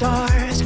make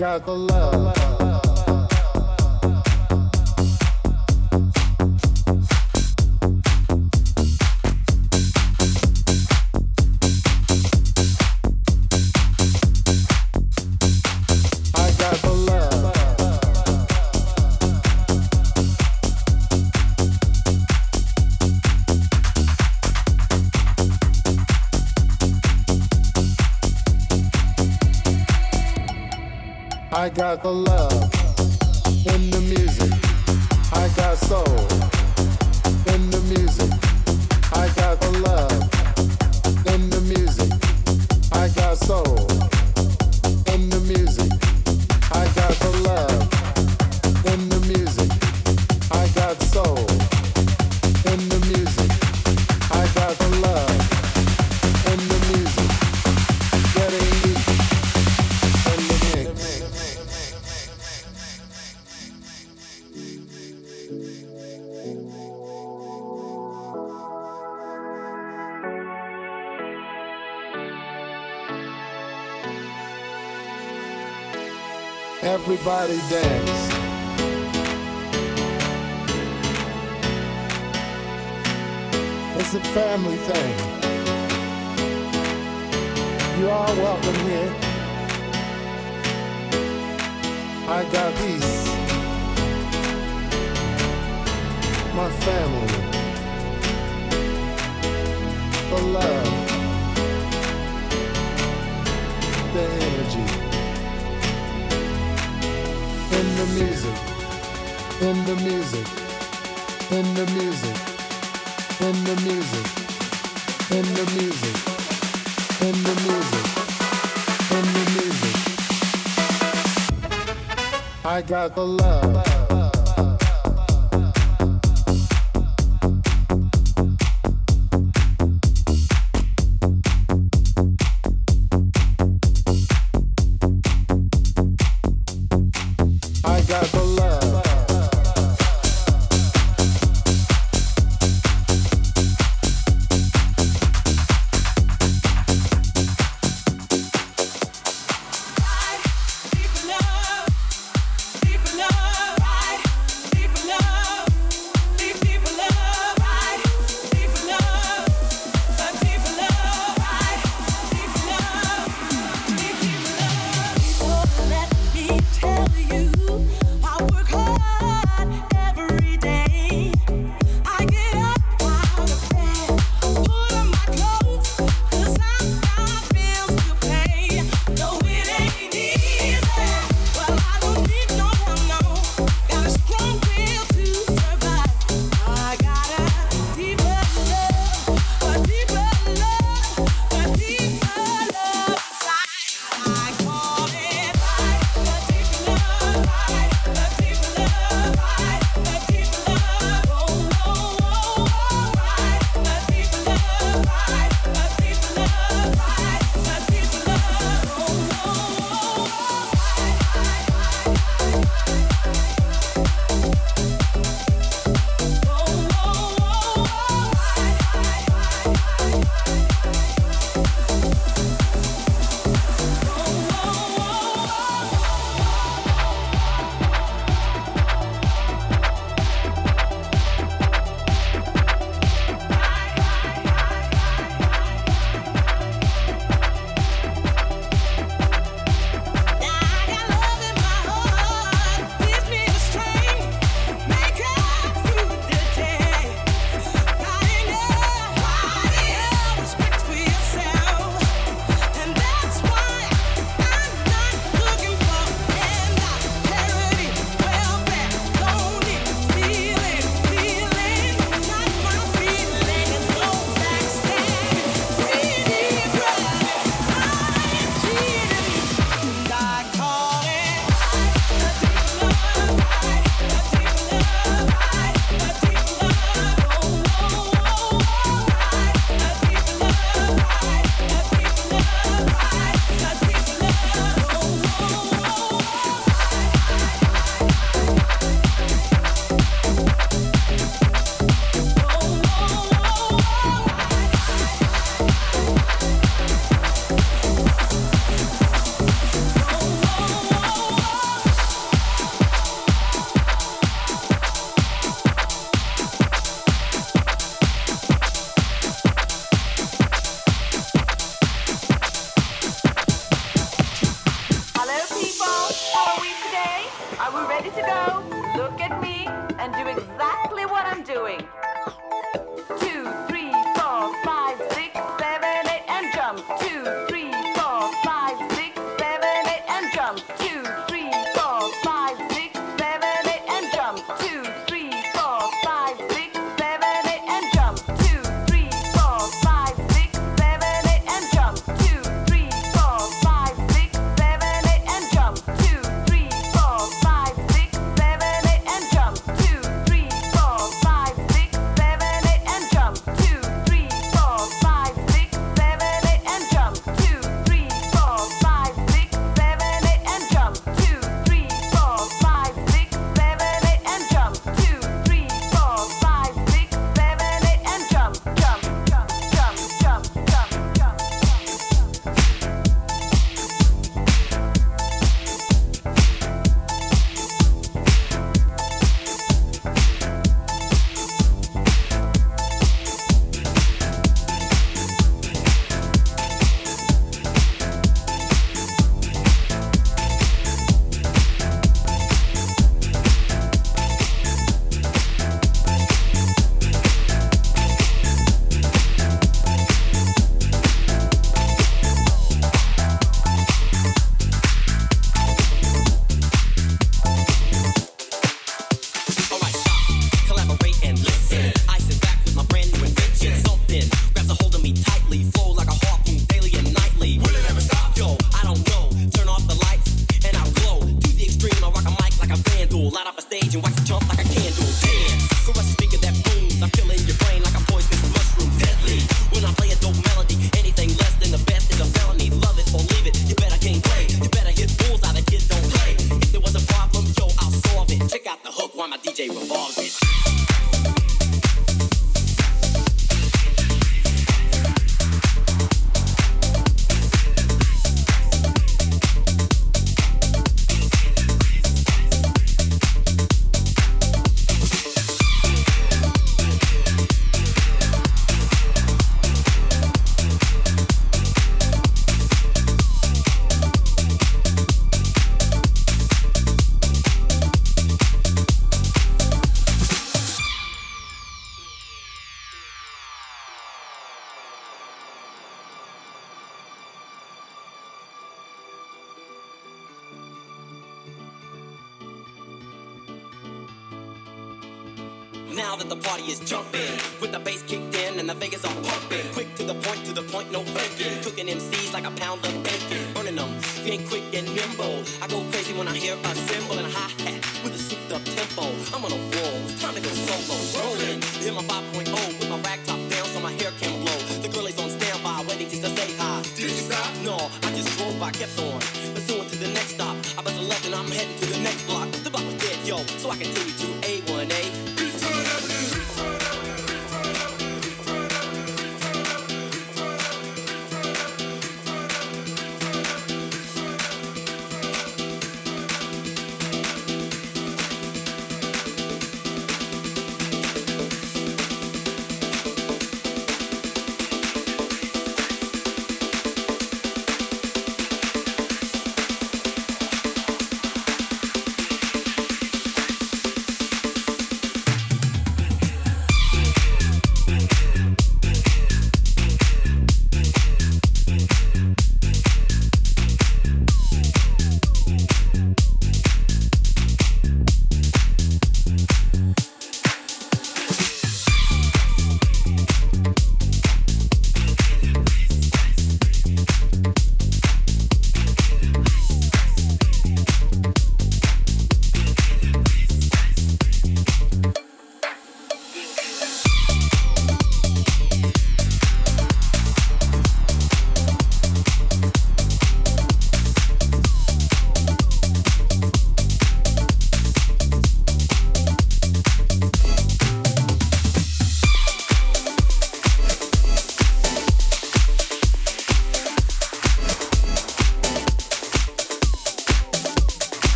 got the love. Got the love You are welcome here. I got peace. My family. The love. The energy in the music, in the music, in the music, in the music, in the music, I got the love.